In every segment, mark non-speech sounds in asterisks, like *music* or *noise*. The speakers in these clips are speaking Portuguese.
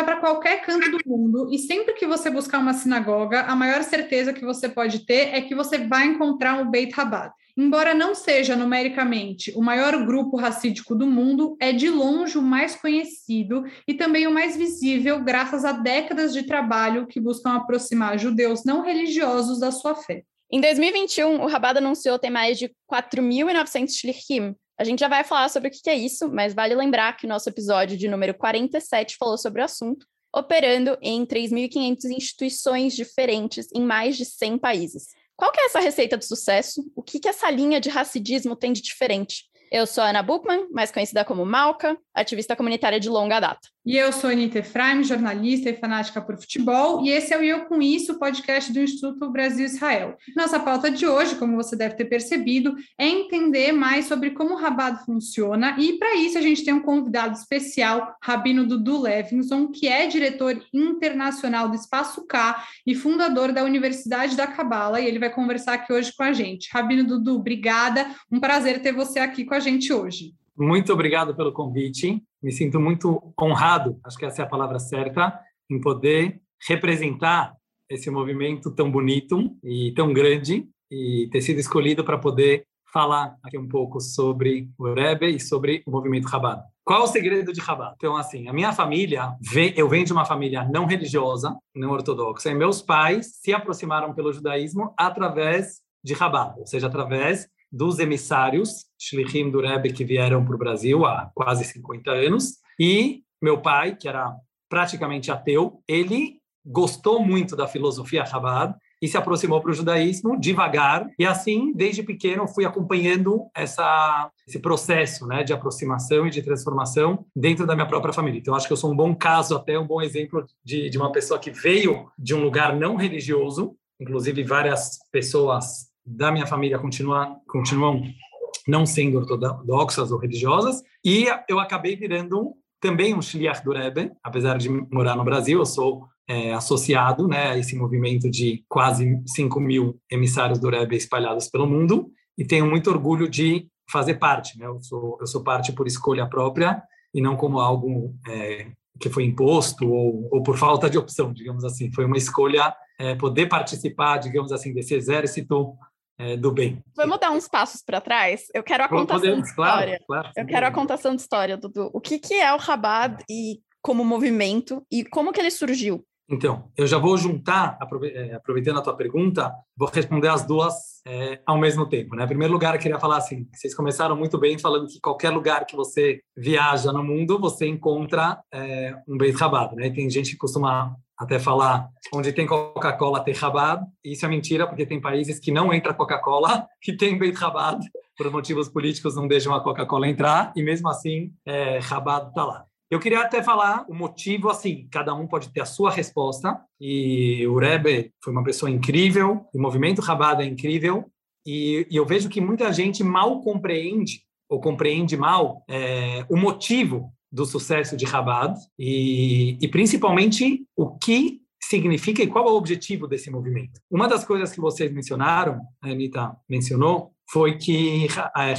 viajar para qualquer canto do mundo e sempre que você buscar uma sinagoga, a maior certeza que você pode ter é que você vai encontrar um Beit Rabat. Embora não seja numericamente o maior grupo racídico do mundo, é de longe o mais conhecido e também o mais visível, graças a décadas de trabalho que buscam aproximar judeus não religiosos da sua fé. Em 2021, o Rabat anunciou ter mais de 4.900 shlichim, a gente já vai falar sobre o que é isso, mas vale lembrar que o nosso episódio de número 47 falou sobre o assunto, operando em 3.500 instituições diferentes em mais de 100 países. Qual é essa receita de sucesso? O que, que essa linha de racidismo tem de diferente? Eu sou Ana Buchmann, mais conhecida como Malca, ativista comunitária de longa data. E eu sou Anitta Efraim, jornalista e fanática por futebol, e esse é o Eu Com Isso, podcast do Instituto Brasil-Israel. Nossa pauta de hoje, como você deve ter percebido, é entender mais sobre como o Rabado funciona, e para isso a gente tem um convidado especial, Rabino Dudu Levinson, que é diretor internacional do Espaço K e fundador da Universidade da Cabala, e ele vai conversar aqui hoje com a gente. Rabino Dudu, obrigada, um prazer ter você aqui com a gente hoje. Muito obrigado pelo convite. Me sinto muito honrado, acho que essa é a palavra certa, em poder representar esse movimento tão bonito e tão grande e ter sido escolhido para poder falar aqui um pouco sobre o Rebbe e sobre o movimento Chabad. Qual o segredo de Chabad? Então, assim, a minha família, eu venho de uma família não religiosa, não ortodoxa, e meus pais se aproximaram pelo judaísmo através de Chabad, ou seja, através dos emissários Shlichim do Rebbe que vieram para o Brasil há quase 50 anos. E meu pai, que era praticamente ateu, ele gostou muito da filosofia Chabad e se aproximou para o judaísmo devagar. E assim, desde pequeno, fui acompanhando essa, esse processo né, de aproximação e de transformação dentro da minha própria família. Então, acho que eu sou um bom caso, até um bom exemplo de, de uma pessoa que veio de um lugar não religioso, inclusive várias pessoas da minha família continua, continuam não sendo ortodoxas ou religiosas, e eu acabei virando também um shliach do Rebbe, apesar de morar no Brasil, eu sou é, associado né, a esse movimento de quase 5 mil emissários do Rebbe espalhados pelo mundo, e tenho muito orgulho de fazer parte. Né? Eu, sou, eu sou parte por escolha própria e não como algo é, que foi imposto ou, ou, por falta de opção, digamos assim. Foi uma escolha é, poder participar, digamos assim, desse exército é, do bem. Vamos dar uns passos para trás? Eu quero a contação Podemos, de história. Claro, claro, Eu quero a contação de história, Dudu. O que, que é o Rabad e como movimento e como que ele surgiu? Então, eu já vou juntar, é, aproveitando a tua pergunta, vou responder as duas é, ao mesmo tempo. Né? Em primeiro lugar, eu queria falar assim, vocês começaram muito bem falando que qualquer lugar que você viaja no mundo, você encontra é, um Beit Rabat. Né? Tem gente que costuma até falar onde tem Coca-Cola tem Rabat, e isso é mentira, porque tem países que não entra Coca-Cola *laughs* e tem Beit Rabat, por motivos políticos não deixam a Coca-Cola entrar, e mesmo assim, é, Rabat está lá. Eu queria até falar o motivo, assim, cada um pode ter a sua resposta, e o Rebbe foi uma pessoa incrível, o movimento Rabat é incrível, e, e eu vejo que muita gente mal compreende, ou compreende mal, é, o motivo do sucesso de Rabat e, e principalmente o que significa e qual é o objetivo desse movimento. Uma das coisas que vocês mencionaram, a Anitta mencionou, foi que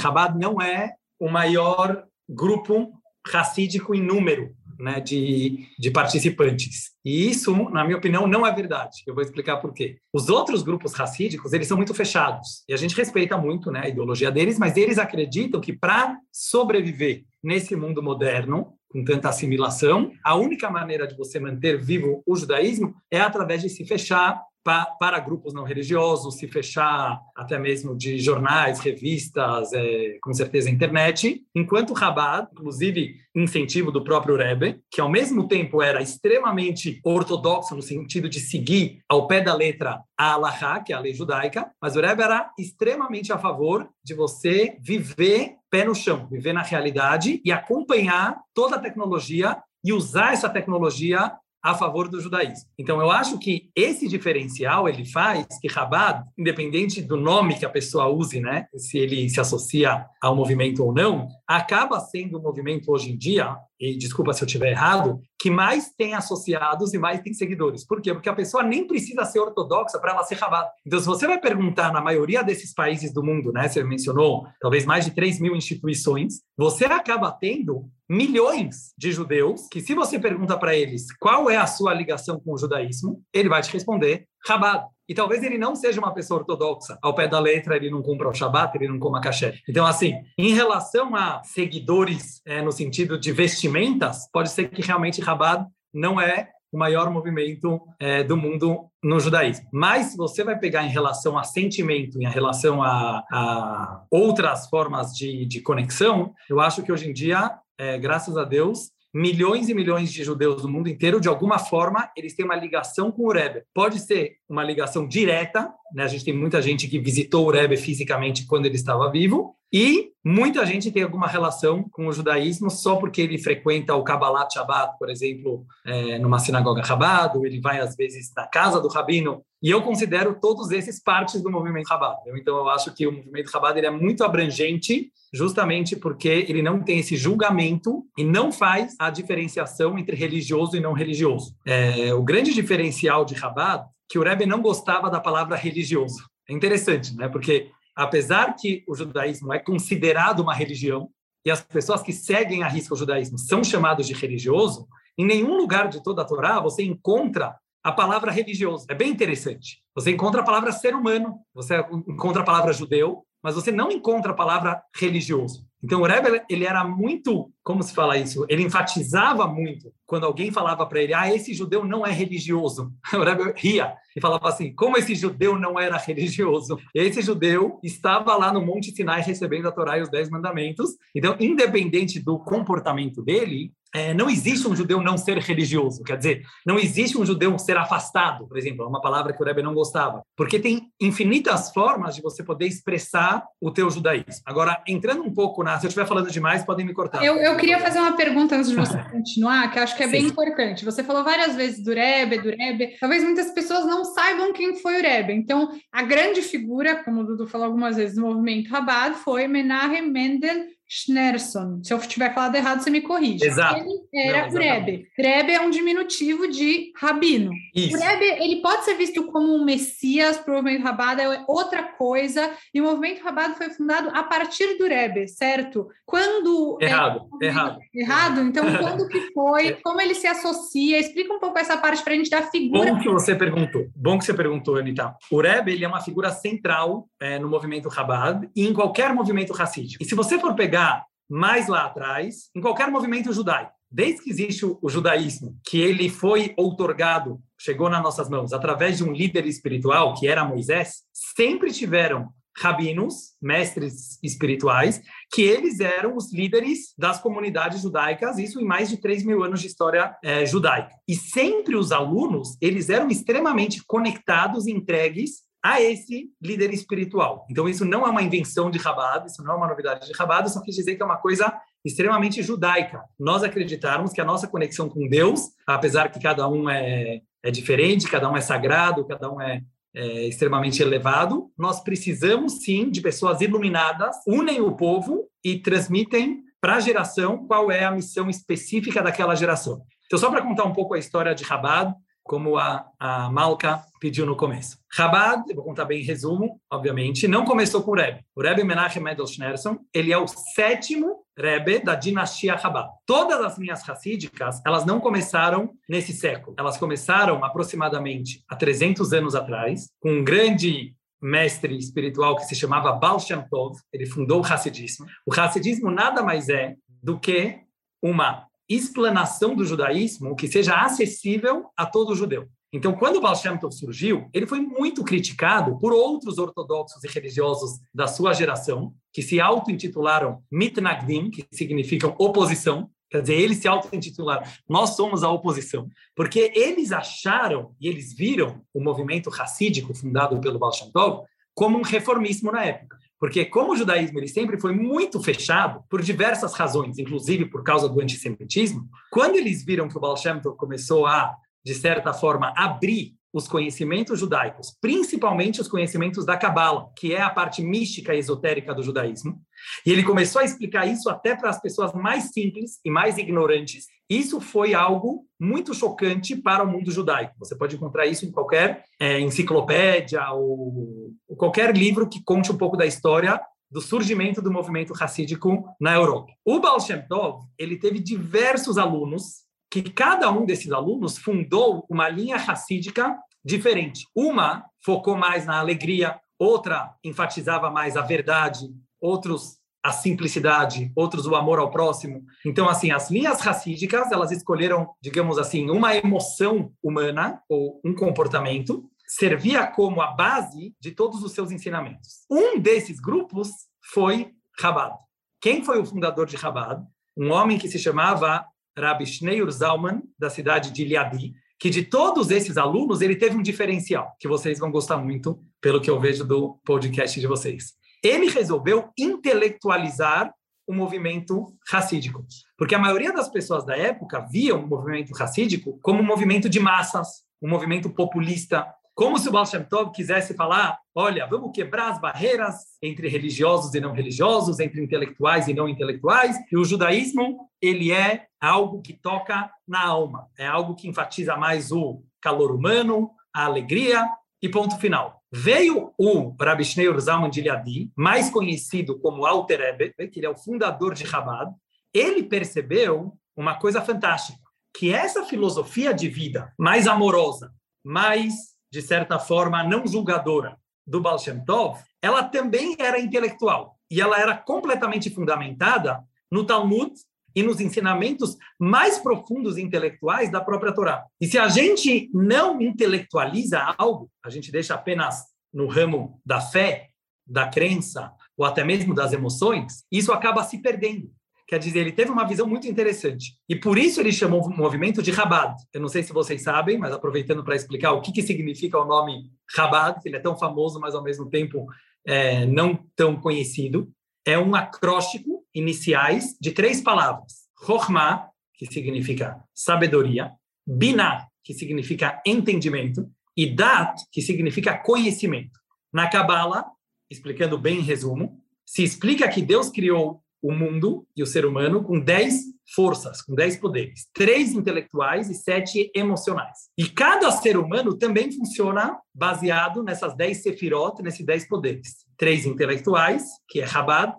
Rabat não é o maior grupo racídico em número né, de, de participantes. E isso, na minha opinião, não é verdade. Eu vou explicar por quê. Os outros grupos racídicos, eles são muito fechados. E a gente respeita muito né, a ideologia deles, mas eles acreditam que para sobreviver nesse mundo moderno, com tanta assimilação, a única maneira de você manter vivo o judaísmo é através de se fechar para grupos não religiosos, se fechar até mesmo de jornais, revistas, é, com certeza internet, enquanto o Rabat, inclusive incentivo do próprio Rebbe, que ao mesmo tempo era extremamente ortodoxo no sentido de seguir ao pé da letra a Allahá, que é a lei judaica, mas o Rebbe era extremamente a favor de você viver pé no chão, viver na realidade e acompanhar toda a tecnologia e usar essa tecnologia a favor do judaísmo. Então, eu acho que esse diferencial ele faz que Chabad, independente do nome que a pessoa use, né, se ele se associa ao movimento ou não, acaba sendo um movimento hoje em dia, e desculpa se eu estiver errado, que mais tem associados e mais tem seguidores. Por quê? Porque a pessoa nem precisa ser ortodoxa para ela ser rabada. Então, se você vai perguntar na maioria desses países do mundo, né, você mencionou talvez mais de 3 mil instituições, você acaba tendo milhões de judeus que, se você pergunta para eles qual é a sua ligação com o judaísmo, ele vai te responder rabado. E talvez ele não seja uma pessoa ortodoxa. Ao pé da letra, ele não cumpra o Shabat, ele não coma caché. Então, assim, em relação a seguidores, é, no sentido de vestimentas, pode ser que realmente Rabat não é o maior movimento é, do mundo no judaísmo. Mas você vai pegar em relação a sentimento, em relação a, a outras formas de, de, conexão, eu acho que hoje em dia, é, graças a Deus, milhões e milhões de judeus do mundo inteiro, de alguma forma, eles têm uma ligação com o Rebbe. Pode ser uma ligação direta, né? a gente tem muita gente que visitou o Rebbe fisicamente quando ele estava vivo, e muita gente tem alguma relação com o judaísmo só porque ele frequenta o Kabbalat Shabbat, por exemplo, é, numa sinagoga Chabad, ou ele vai às vezes na casa do rabino. E eu considero todos esses partes do movimento Chabad. Então eu acho que o movimento Chabad ele é muito abrangente, justamente porque ele não tem esse julgamento e não faz a diferenciação entre religioso e não religioso. É, o grande diferencial de Chabad que o Rebbe não gostava da palavra religioso. É interessante, né? Porque apesar que o judaísmo é considerado uma religião e as pessoas que seguem a risca o judaísmo são chamados de religioso, em nenhum lugar de toda a Torá você encontra a palavra religioso. É bem interessante. Você encontra a palavra ser humano, você encontra a palavra judeu, mas você não encontra a palavra religioso. Então o Rebbe, ele era muito, como se fala isso? Ele enfatizava muito quando alguém falava para ele: "Ah, esse judeu não é religioso". *laughs* O Rebbe ria e falava assim: "Como esse judeu não era religioso?". Esse judeu estava lá no Monte Sinai recebendo a Torá e os Dez Mandamentos. Então, independente do comportamento dele, é, não existe um judeu não ser religioso, quer dizer, não existe um judeu ser afastado, por exemplo, é uma palavra que o Rebbe não gostava, porque tem infinitas formas de você poder expressar o teu judaísmo. Agora, entrando um pouco na, se eu estiver falando demais, podem me cortar. Eu, eu queria fazer uma pergunta antes de você *laughs* continuar, que acho que é Sim. bem importante. Você falou várias vezes do Rebbe, do Rebbe, talvez muitas pessoas não saibam quem foi o Rebbe, então a grande figura, como o Dudu falou algumas vezes, do movimento Rabat foi Menachem Mendel Schneerson. Se eu tiver falado errado, você me corrige. Exato. Ele era Não, Rebbe. Rebbe é um diminutivo de rabino. Isso. O Rebbe, ele pode ser visto como um messias para o movimento Rabada, é outra coisa. E o movimento Rabada foi fundado a partir do Rebbe, certo? Quando... Errado, é, errado. Errado? Então, *laughs* quando que foi? É. Como ele se associa? Explica um pouco essa parte para a gente dar figura. Bom que você perguntou. Bom que você perguntou, Anitta. O Rebbe, ele é uma figura central é, no movimento Rabad e em qualquer movimento racídico. E se você for pegar mais lá atrás, em qualquer movimento judaico. Desde que existe o, judaísmo, que ele foi outorgado, chegou nas nossas mãos, através de um líder espiritual, que era Moisés, sempre tiveram rabinos, mestres espirituais, que eles eram os líderes das comunidades judaicas, isso em mais de 3 mil anos de história é, judaica. E sempre os alunos, eles eram extremamente conectados entregues a esse líder espiritual. Então, isso não é uma invenção de Rabado, isso não é uma novidade de Rabado, só quis dizer que é uma coisa extremamente judaica. Nós acreditarmos que a nossa conexão com Deus, apesar que cada um é, é diferente, cada um é sagrado, cada um é, é extremamente elevado, nós precisamos sim de pessoas iluminadas, unem o povo e transmitem para a geração qual é a missão específica daquela geração. Então, só para contar um pouco a história de Rabado, como a, a Malka pediu no começo. Chabad, eu vou contar bem em resumo, obviamente, não começou com o Rebbe. O Rebbe Menachem Mendel Schneerson, ele é o sétimo Rebbe da dinastia Chabad. Todas as linhas racídicas, elas não começaram nesse século. Elas começaram aproximadamente há 300 anos atrás, com um grande mestre espiritual que se chamava Baal Shem Tov. Ele fundou o Hassidismo. O Hassidismo nada mais é do que uma explanação do judaísmo que seja acessível a todo judeu. Então, quando o Baal Shem Tov surgiu, ele foi muito criticado por outros ortodoxos e religiosos da sua geração, que se auto-intitularam Mitnagdim, que significam oposição. Quer dizer, eles se auto-intitularam, nós somos a oposição. Porque eles acharam e eles viram o movimento racídico fundado pelo Baal Shem Tov como um reformismo na época. Porque como o judaísmo ele sempre foi muito fechado por diversas razões, inclusive por causa do antissemitismo, quando eles viram que o Baal Shem Tov começou a, de certa forma, abrir os conhecimentos judaicos, principalmente os conhecimentos da Cabala, que é a parte mística e esotérica do judaísmo. E ele começou a explicar isso até para as pessoas mais simples e mais ignorantes. Isso foi algo muito chocante para o mundo judaico. Você pode encontrar isso em qualquer é, enciclopédia ou, ou qualquer livro que conte um pouco da história do surgimento do movimento racídico na Europa. O Baal Shem Tov, ele teve diversos alunos que cada um desses alunos fundou uma linha racídica diferente. Uma focou mais na alegria, outra enfatizava mais a verdade, outros a simplicidade, outros o amor ao próximo. Então, assim, as linhas racídicas, elas escolheram, digamos assim, uma emoção humana ou um comportamento, servia como a base de todos os seus ensinamentos. Um desses grupos foi Chabad. Quem foi o fundador de Chabad? Um homem que se chamava Rabbi Schneur Zalman, da cidade de Liadi, que de todos esses alunos, ele teve um diferencial, que vocês vão gostar muito, pelo que eu vejo do podcast de vocês. Ele resolveu intelectualizar o movimento racídico, porque a maioria das pessoas da época viam o movimento racídico como um movimento de massas, um movimento populista, como se o Baal Shem Tov quisesse falar, olha, vamos quebrar as barreiras entre religiosos e não religiosos, entre intelectuais e não intelectuais, e o judaísmo, ele é algo que toca na alma, é algo que enfatiza mais o calor humano, a alegria, e ponto final. Veio o Rabbi Shneur Zalman de Liadi, mais conhecido como Alter Rebbe, que ele é o fundador de Chabad, ele percebeu uma coisa fantástica, que essa filosofia de vida mais amorosa, mais de certa forma, não julgadora do Baal Shem Tov, ela também era intelectual. E ela era completamente fundamentada no Talmud e nos ensinamentos mais profundos intelectuais da própria Torá. E se a gente não intelectualiza algo, a gente deixa apenas no ramo da fé, da crença, ou até mesmo das emoções, isso acaba se perdendo. Quer dizer, ele teve uma visão muito interessante. E por isso ele chamou o movimento de Rabad. Eu não sei se vocês sabem, mas aproveitando para explicar o que, que significa o nome Rabad, que ele é tão famoso, mas ao mesmo tempo é, não tão conhecido. É um acróstico iniciais de três palavras. Chokhmah, que significa sabedoria. Binah, que significa entendimento. E Dat, que significa conhecimento. Na Kabbalah, explicando bem em resumo, se explica que Deus criou o mundo e o ser humano com dez forças, com dez poderes, três intelectuais e sete emocionais. E cada ser humano também funciona baseado nessas dez sefirot, nesses dez poderes. Três intelectuais, que é Chabad,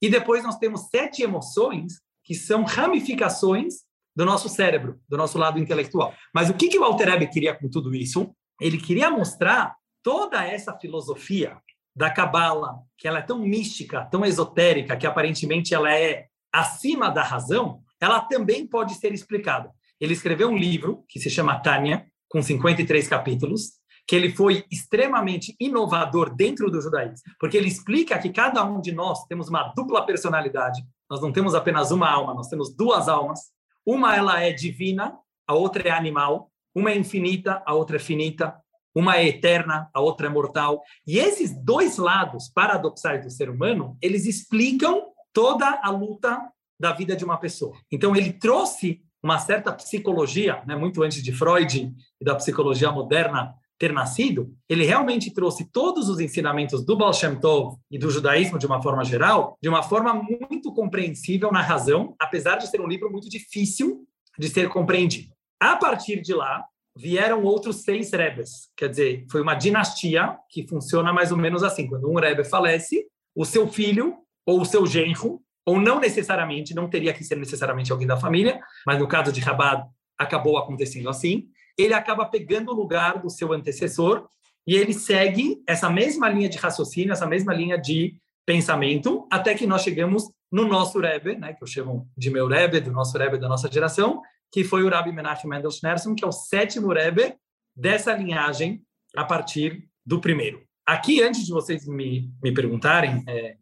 E depois nós temos sete emoções, que são ramificações do nosso cérebro, do nosso lado intelectual. Mas o que, que o Alter Ebe queria com tudo isso? Ele queria mostrar toda essa filosofia da Cabala, que ela é tão mística, tão esotérica, que aparentemente ela é acima da razão, ela também pode ser explicada. Ele escreveu um livro que se chama Tânia, com 53 capítulos, que ele foi extremamente inovador dentro do judaísmo, porque ele explica que cada um de nós temos uma dupla personalidade, nós não temos apenas uma alma, nós temos duas almas. Uma ela é divina, a outra é animal, uma é infinita, a outra é finita, uma é eterna, a outra é mortal. E esses dois lados paradoxais do ser humano, eles explicam toda a luta da vida de uma pessoa. Então, ele trouxe uma certa psicologia, né, muito antes de Freud e da psicologia moderna ter nascido, ele realmente trouxe todos os ensinamentos do Baal Shem Tov e do judaísmo de uma forma geral, de uma forma muito compreensível na razão, apesar de ser um livro muito difícil de ser compreendido. A partir de lá, vieram outros seis rebes. Quer dizer, foi uma dinastia que funciona mais ou menos assim. Quando um rebe falece, o seu filho ou o seu genro, ou não necessariamente, não teria que ser necessariamente alguém da família, mas no caso de Rabad acabou acontecendo assim, ele acaba pegando o lugar do seu antecessor e ele segue essa mesma linha de raciocínio, essa mesma linha de pensamento, até que nós chegamos no nosso Rebbe, né, que eu chamo de meu Rebbe, do nosso Rebbe da nossa geração, que foi o Rabbi Menachem Mendel Schneerson, que é o sétimo Rebbe dessa linhagem a partir do primeiro. Aqui, antes de vocês me, me perguntarem, é,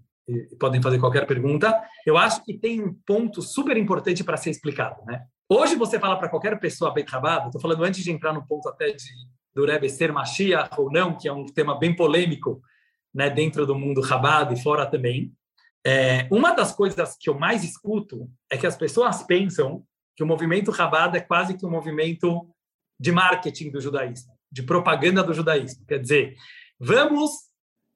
podem fazer qualquer pergunta, eu acho que tem um ponto super importante para ser explicado. Né? Hoje você fala para qualquer pessoa bem rabada, estou falando antes de entrar no ponto até de, do Rebbe ser Mashiach ou não, que é um tema bem polêmico né, dentro do mundo rabado e fora também. É, uma das coisas que eu mais escuto é que as pessoas pensam que o movimento Rabada é quase que um movimento de marketing do judaísmo, de propaganda do judaísmo. Quer dizer, vamos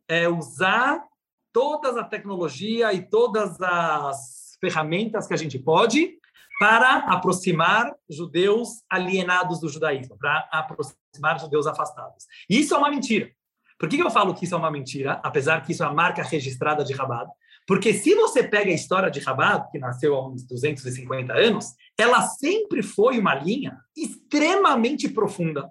é, usar toda a tecnologia e todas as ferramentas que a gente pode para aproximar judeus alienados do judaísmo, para aproximar judeus afastados. E isso é uma mentira. Por que eu falo que isso é uma mentira, apesar que isso é a marca registrada de Rabat? Porque se você pega a história de Rabat, que nasceu há uns 250 anos, ela sempre foi uma linha extremamente profunda,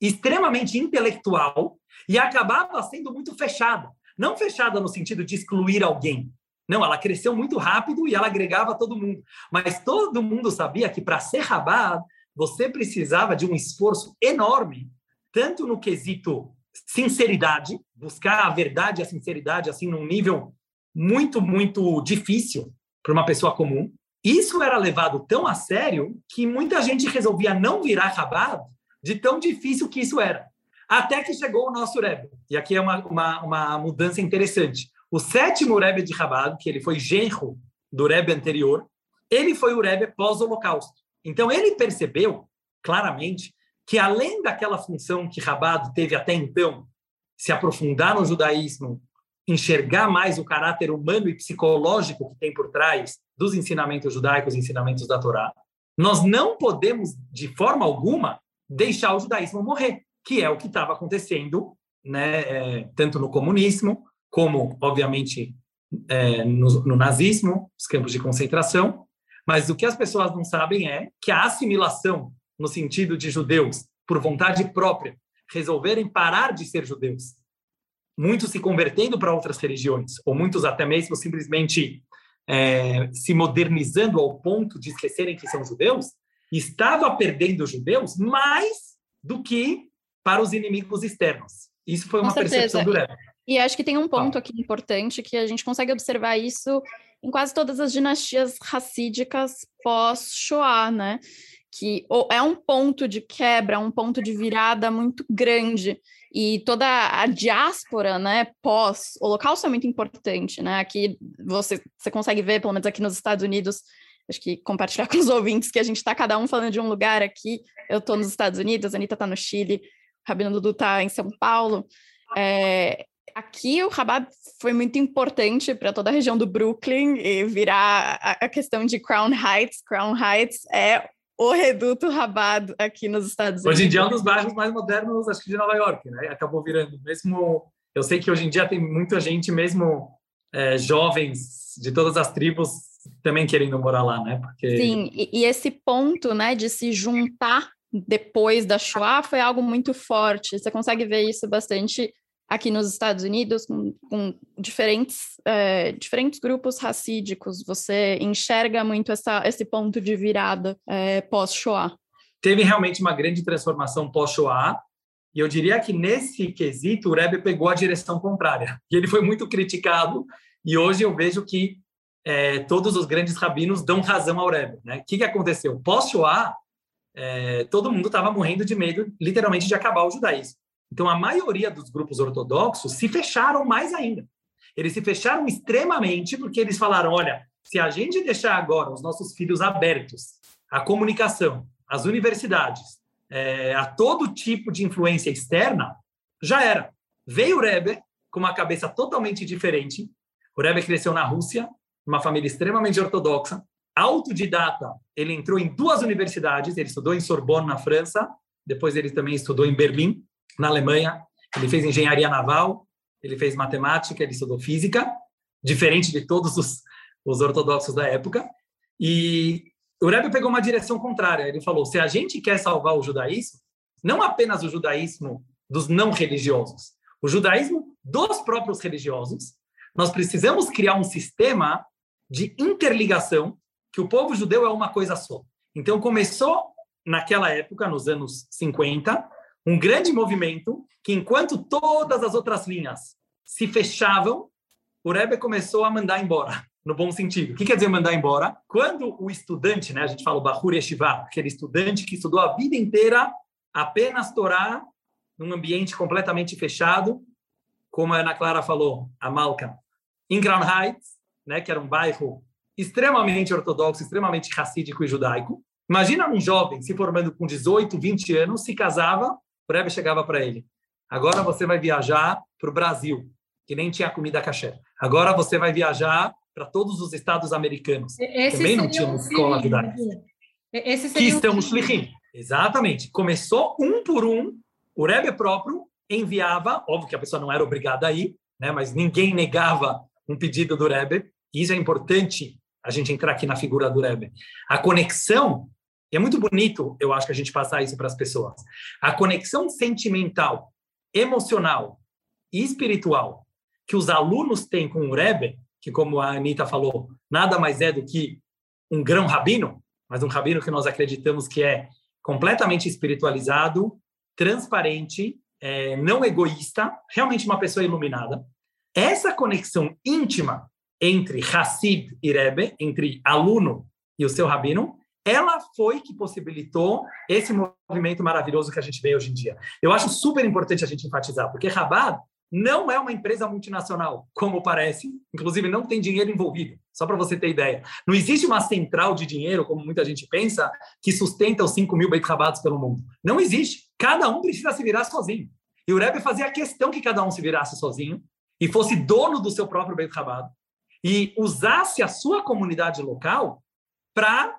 extremamente intelectual e acabava sendo muito fechada. Não fechada no sentido de excluir alguém, não, ela cresceu muito rápido e ela agregava todo mundo. Mas todo mundo sabia que para ser Rabat, você precisava de um esforço enorme, tanto no quesito sinceridade, buscar a verdade e a sinceridade assim num nível muito, muito difícil para uma pessoa comum. Isso era levado tão a sério que muita gente resolvia não virar Rabat de tão difícil que isso era. Até que chegou o nosso Rebbe. E aqui é uma, uma, uma mudança interessante. O sétimo Rebbe de Chabad, que ele foi genro do Rebbe anterior, ele foi o Rebbe pós-Holocausto. Então, ele percebeu claramente que, além daquela função que Chabad teve até então, se aprofundar no judaísmo, enxergar mais o caráter humano e psicológico que tem por trás dos ensinamentos judaicos ensinamentos da Torá, nós não podemos, de forma alguma, deixar o judaísmo morrer, que é o que estava acontecendo, né, é, tanto no comunismo como, obviamente, é, no, no nazismo, os campos de concentração, mas o que as pessoas não sabem é que a assimilação, no sentido de judeus, por vontade própria, resolverem parar de ser judeus, muitos se convertendo para outras religiões, ou muitos até mesmo simplesmente é, se modernizando ao ponto de esquecerem que são judeus, estava perdendo judeus mais do que para os inimigos externos. Isso foi uma percepção do Rebbe. E acho que tem um ponto aqui importante que a gente consegue observar isso em quase todas as dinastias racídicas pós-Shoah, né? Que é um ponto de quebra, um ponto de virada muito grande. E toda a diáspora, né, pós-Holocausto é muito importante, né? Aqui você, você consegue ver, pelo menos aqui nos Estados Unidos, acho que compartilhar *laughs* com os ouvintes que a gente está cada um falando de um lugar aqui. Eu estou nos Estados Unidos, a Anitta está no Chile, o Rabino Dudu está em São Paulo. É, Aqui o Rabat foi muito importante para toda a região do Brooklyn e virar a, questão de Crown Heights. Crown Heights é o reduto Rabat aqui nos Estados Unidos. Hoje em dia é um dos bairros mais modernos, acho que de Nova York, né? Acabou virando. Mesmo, eu sei que hoje em dia tem muita gente, mesmo é, jovens de todas as tribos, também querendo morar lá, né? Porque... Sim, e, e esse ponto, né, de se juntar depois da Shoah foi algo muito forte. Você consegue ver isso bastante aqui nos Estados Unidos, com, com diferentes, é, diferentes grupos racídicos, você enxerga muito essa, esse ponto de virada é, pós-Shoah? Teve realmente uma grande transformação pós-Shoah, e eu diria que nesse quesito o Rebbe pegou a direção contrária. E *laughs* ele foi muito criticado, e hoje eu vejo que é, todos os grandes rabinos dão razão ao Rebbe. Né? O que, que aconteceu? Pós-Shoah, é, todo mundo estava morrendo de medo, literalmente, de acabar o judaísmo. Então, a maioria dos grupos ortodoxos se fecharam mais ainda. Eles se fecharam extremamente porque eles falaram: olha, se a gente deixar agora os nossos filhos abertos à comunicação, às universidades, é, a todo tipo de influência externa, já era. Veio o Rebbe com uma cabeça totalmente diferente. O Rebbe cresceu na Rússia, uma família extremamente ortodoxa, autodidata. Ele entrou em duas universidades, ele estudou em Sorbonne, na França, depois ele também estudou em Berlim, na Alemanha. Ele fez engenharia naval, ele fez matemática, ele estudou física, diferente de todos os, os ortodoxos da época. E o Rebbe pegou uma direção contrária. Ele falou: se a gente quer salvar o judaísmo, não apenas o judaísmo dos não religiosos, o judaísmo dos próprios religiosos, nós precisamos criar um sistema de interligação que o povo judeu é uma coisa só. Então começou naquela época, nos anos 50, um grande movimento que, enquanto todas as outras linhas se fechavam, o Rebbe começou a mandar embora, no bom sentido. O que quer dizer mandar embora? Quando o estudante, né, a gente fala o Bahur Yeshiva, aquele estudante que estudou a vida inteira apenas Torá, num ambiente completamente fechado, como a Ana Clara falou, a Malca, em Crown Heights, né, que era um bairro extremamente ortodoxo, extremamente racídico e judaico, Imagina um jovem se formando com 18, 20 anos, se casava, o Rebbe chegava para ele. Agora você vai viajar para o Brasil, que nem tinha comida caché. Agora você vai viajar para todos os estados americanos. Esse Também não tinha uma escola de dar. Esse que estão shlichim. Exatamente. Começou um por um, o Rebbe próprio enviava, óbvio que a pessoa não era obrigada a ir, né, mas ninguém negava um pedido do Rebbe. Isso é importante a gente entrar aqui na figura do Rebbe. A conexão, e é muito bonito, eu acho que a gente passar isso para as pessoas. A conexão sentimental, emocional e espiritual que os alunos têm com o Rebbe, que como a Anitta falou, nada mais é do que um grão rabino, mas um rabino que nós acreditamos que é completamente espiritualizado, transparente, é, não egoísta, realmente uma pessoa iluminada. Essa conexão íntima entre Hassid e Rebbe, entre aluno e o seu rabino, ela foi que possibilitou esse movimento maravilhoso que a gente vê hoje em dia. Eu acho super importante a gente enfatizar, porque Rabat não é uma empresa multinacional, como parece, inclusive não tem dinheiro envolvido, só para você ter ideia. Não existe uma central de dinheiro, como muita gente pensa, que sustenta os 5 mil Beit Rabatos pelo mundo. Não existe. Cada um precisa se virar sozinho. E o Rebbe fazia questão que cada um se virasse sozinho e fosse dono do seu próprio Beit Rabat e usasse a sua comunidade local para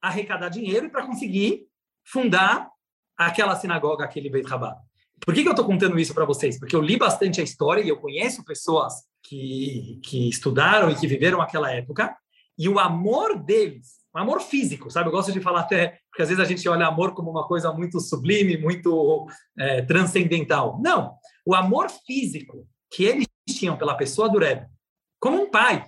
arrecadar dinheiro e para conseguir fundar aquela sinagoga, aquele Beit Rabat. Por que, que eu estou contando isso para vocês? Porque eu li bastante a história e eu conheço pessoas que, que estudaram e que viveram aquela época, e o amor deles, o amor físico, sabe? Eu gosto de falar até, porque às vezes a gente olha amor como uma coisa muito sublime, muito é, transcendental. Não, o amor físico que eles tinham pela pessoa do Rebbe, como um pai,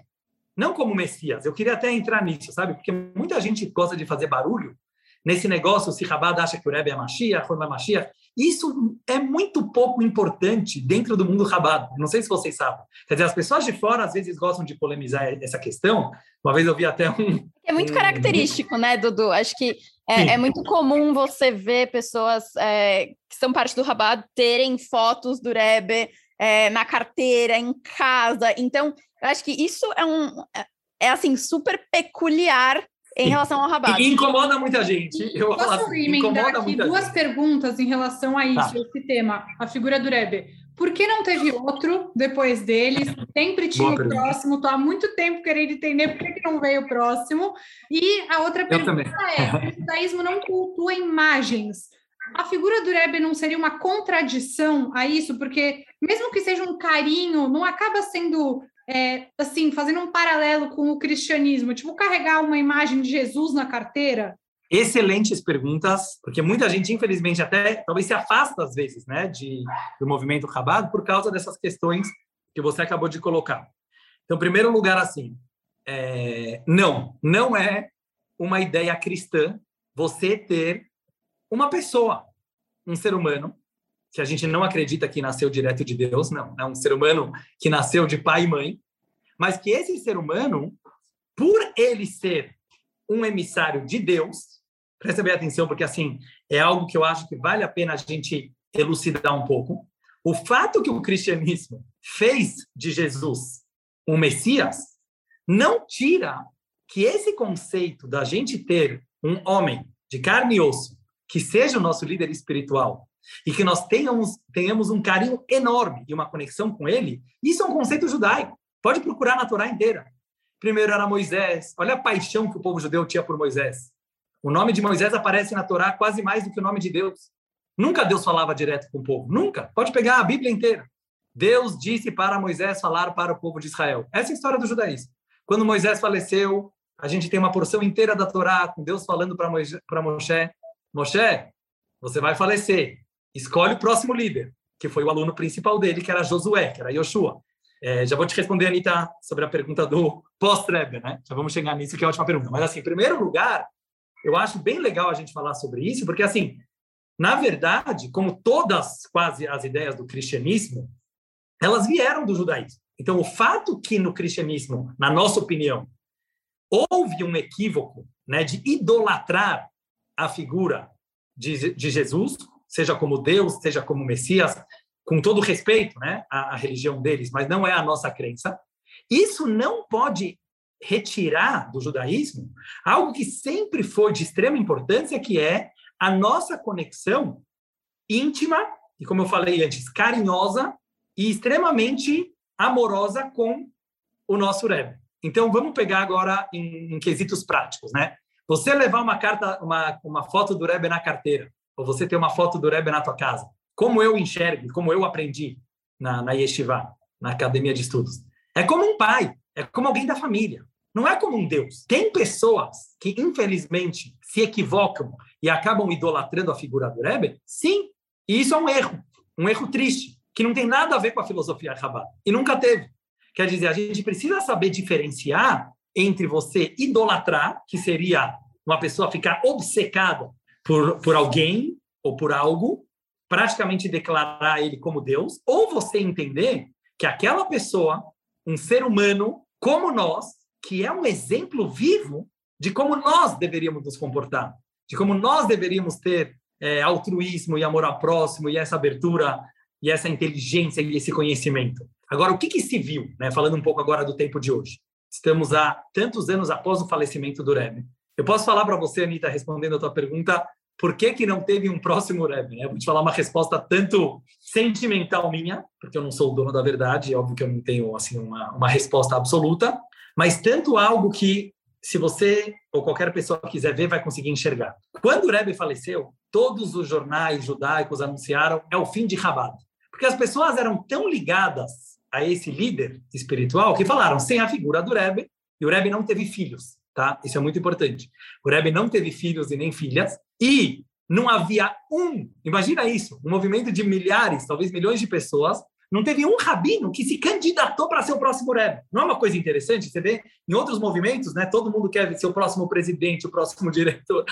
não como Messias. Eu queria até entrar nisso, sabe? Porque muita gente gosta de fazer barulho nesse negócio, se Rabat acha que o Rebbe é Mashiach, quando é Mashiach, isso é muito pouco importante dentro do mundo Rabat. Não sei se vocês sabem. Quer dizer, as pessoas de fora às vezes gostam de polemizar essa questão. Uma vez eu vi até um. É muito um... característico, né, Dudu? Acho que é, é muito comum você ver pessoas é, que são parte do Rabat terem fotos do Rebbe é, na carteira, em casa. Então, eu acho que isso é um. É, é assim, super peculiar em relação ao Rabat. E incomoda muita gente. Eu Posso assim, emendar aqui duas gente. perguntas em relação a isso, tá. esse tema, a figura do Rebbe. Por que não teve outro depois deles? Sempre tinha o próximo. Estou há muito tempo querendo entender por que, que não veio o próximo. E a outra pergunta é: o judaísmo não cultua imagens. A figura do Rebbe não seria uma contradição a isso? Porque, mesmo que seja um carinho, não acaba sendo é, assim, fazendo um paralelo com o cristianismo, tipo carregar uma imagem de Jesus na carteira? Excelentes perguntas, porque muita gente, infelizmente, até talvez se afasta às vezes, né, de, do movimento Rabado por causa dessas questões que você acabou de colocar. Então, primeiro lugar, assim, é, não, não é uma ideia cristã você ter uma pessoa, um ser humano, que a gente não acredita que nasceu direto de Deus, não. É um ser humano que nasceu de pai e mãe, mas que esse ser humano, por ele ser um emissário de Deus, presta bem atenção, porque assim, é algo que eu acho que vale a pena a gente elucidar um pouco. O fato que o cristianismo fez de Jesus um Messias não tira que esse conceito da gente ter um homem de carne e osso que seja o nosso líder espiritual e que nós tenhamos, tenhamos um carinho enorme e uma conexão com ele, isso é um conceito judaico. Pode procurar na Torá inteira. Primeiro era Moisés. Olha a paixão que o povo judeu tinha por Moisés. O nome de Moisés aparece na Torá quase mais do que o nome de Deus. Nunca Deus falava direto com o povo. Nunca. Pode pegar a Bíblia inteira. Deus disse para Moisés falar para o povo de Israel. Essa é a história do judaísmo. Quando Moisés faleceu, a gente tem uma porção inteira da Torá com Deus falando para Moshe, Moshe, você vai falecer escolhe o próximo líder, que foi o aluno principal dele, que era Josué, que era Yoshua. É, já vou te responder, Anitta, sobre a pergunta do pós-Rebbe, né? Já vamos chegar nisso, que é a última pergunta. Mas, assim, em primeiro lugar, eu acho bem legal a gente falar sobre isso, porque, assim, na verdade, como todas quase as ideias do cristianismo, elas vieram do judaísmo. Então, o fato que no cristianismo, na nossa opinião, houve um equívoco né, de idolatrar a figura de, de Jesus, seja como Deus, seja como Messias, com todo respeito né, à, à religião deles, mas não é a nossa crença. Isso não pode retirar do judaísmo algo que sempre foi de extrema importância, que é a nossa conexão íntima e, como eu falei antes, carinhosa e extremamente amorosa com o nosso Rebbe. Então, vamos pegar agora em, em, quesitos práticos, né? Você levar uma carta, uma, uma foto do Rebbe na carteira, ou você ter uma foto do Rebbe na tua casa, como eu enxergo, como eu aprendi na, na Yeshiva, na academia de estudos. É como um pai, é como alguém da família. Não é como um Deus. Tem pessoas que, infelizmente, se equivocam e acabam idolatrando a figura do Rebbe? Sim, e isso é um erro, um erro triste, que não tem nada a ver com a filosofia Rabat, e nunca teve. Quer dizer, a gente precisa saber diferenciar entre você idolatrar, que seria uma pessoa ficar obcecada por, por alguém ou por algo, praticamente declarar ele como Deus, ou você entender que aquela pessoa, um ser humano como nós, que é um exemplo vivo de como nós deveríamos nos comportar, de como nós deveríamos ter é, altruísmo e amor ao próximo e essa abertura e essa inteligência e esse conhecimento. Agora, o que, que se viu, né? falando um pouco agora do tempo de hoje? Estamos há tantos anos após o falecimento do Rebbe. Eu posso falar para você, Anitta, respondendo a tua pergunta, por que, que não teve um próximo Rebbe? Né? Eu vou te falar uma resposta tanto sentimental minha, porque eu não sou o dono da verdade, é óbvio que eu não tenho assim uma, uma resposta absoluta, mas tanto algo que, se você ou qualquer pessoa quiser ver, vai conseguir enxergar. Quando o Rebbe faleceu, todos os jornais judaicos anunciaram é o fim de Rabat. Porque as pessoas eram tão ligadas a esse líder espiritual que falaram sem a figura do Rebbe, e o Rebbe não teve filhos, tá? Isso é muito importante. O Rebbe não teve filhos e nem filhas, e não havia um, imagina isso, um movimento de milhares, talvez milhões de pessoas não teve um rabino que se candidatou para ser o próximo Rebbe. Não é uma coisa interessante? Você vê em outros movimentos, né? Todo mundo quer ser o próximo presidente, o próximo *laughs* diretor.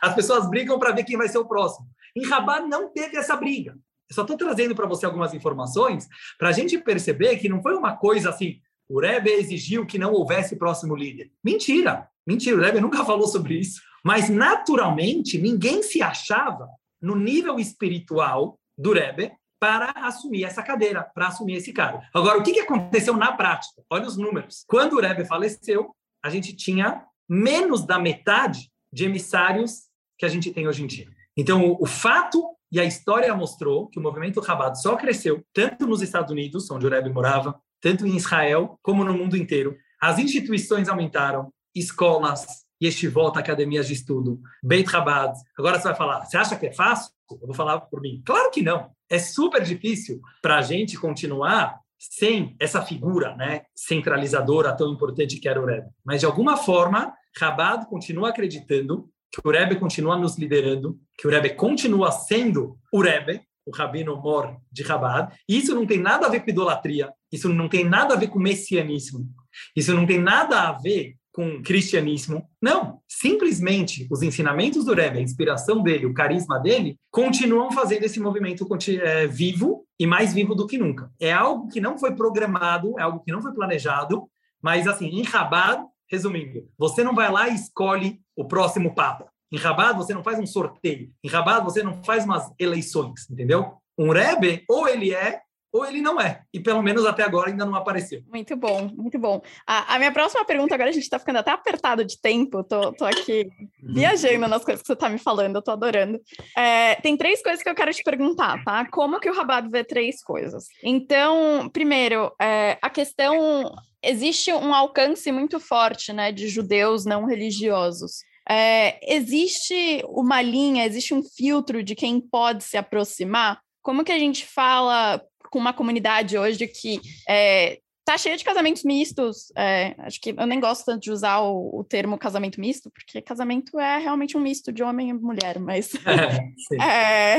As pessoas brigam para ver quem vai ser o próximo. Em Rabat não teve essa briga. Eu só estou trazendo para você algumas informações para a gente perceber que não foi uma coisa assim. O Rebbe exigiu que não houvesse próximo líder. Mentira, mentira. O Rebbe nunca *laughs* falou sobre isso. Mas naturalmente ninguém se achava no nível espiritual do Rebbe para assumir essa cadeira, para assumir esse cargo. Agora, o que, que aconteceu na prática? Olha os números. Quando o Rebbe faleceu, a gente tinha menos da metade de emissários que a gente tem hoje em dia. Então, o, o fato e a história mostrou que o movimento Rabat só cresceu, tanto nos Estados Unidos, onde o Rebbe morava, tanto em Israel, como no mundo inteiro. As instituições aumentaram, escolas, yeshivot, academias de estudo, Beit Rabat. Agora você vai falar, você acha que é fácil? Eu vou falar por mim. Claro que não. É super difícil para a gente continuar sem essa figura né, centralizadora tão importante que era o Rebbe. Mas, de alguma forma, Rabat continua acreditando que o Rebbe continua nos liderando, que o Rebbe continua sendo o Rebbe, o Rabino Mor de Rabat. E isso não tem nada a ver com idolatria, isso não tem nada a ver com messianismo, isso não tem nada a ver com cristianismo. Não, simplesmente os ensinamentos do Rebbe, a inspiração dele, o carisma dele, continuam fazendo esse movimento é, vivo e mais vivo do que nunca. É algo que não foi programado, é algo que não foi planejado, mas assim, em Rabat, resumindo, você não vai lá e escolhe o próximo papa. Em Rabat, você não faz um sorteio. Em Rabat, você não faz umas eleições, entendeu? Um Rebbe, ou ele é ou ele não é. E pelo menos até agora ainda não apareceu. Muito bom, muito bom. A, a minha próxima pergunta, agora a gente está ficando até apertado de tempo, tô, tô aqui uhum. viajando nas coisas que você está me falando, eu tô adorando. É, tem três coisas que eu quero te perguntar, tá? Como que o Rabado vê três coisas? Então, primeiro, é, a questão. Existe um alcance muito forte né, de judeus não religiosos. É, existe uma linha, existe um filtro de quem pode se aproximar? Como que a gente fala com uma comunidade hoje que é, tá cheia de casamentos mistos. É, acho que eu nem gosto tanto de usar o, o, termo casamento misto, porque casamento é realmente um misto de homem e mulher, mas. *laughs* É, *laughs* é,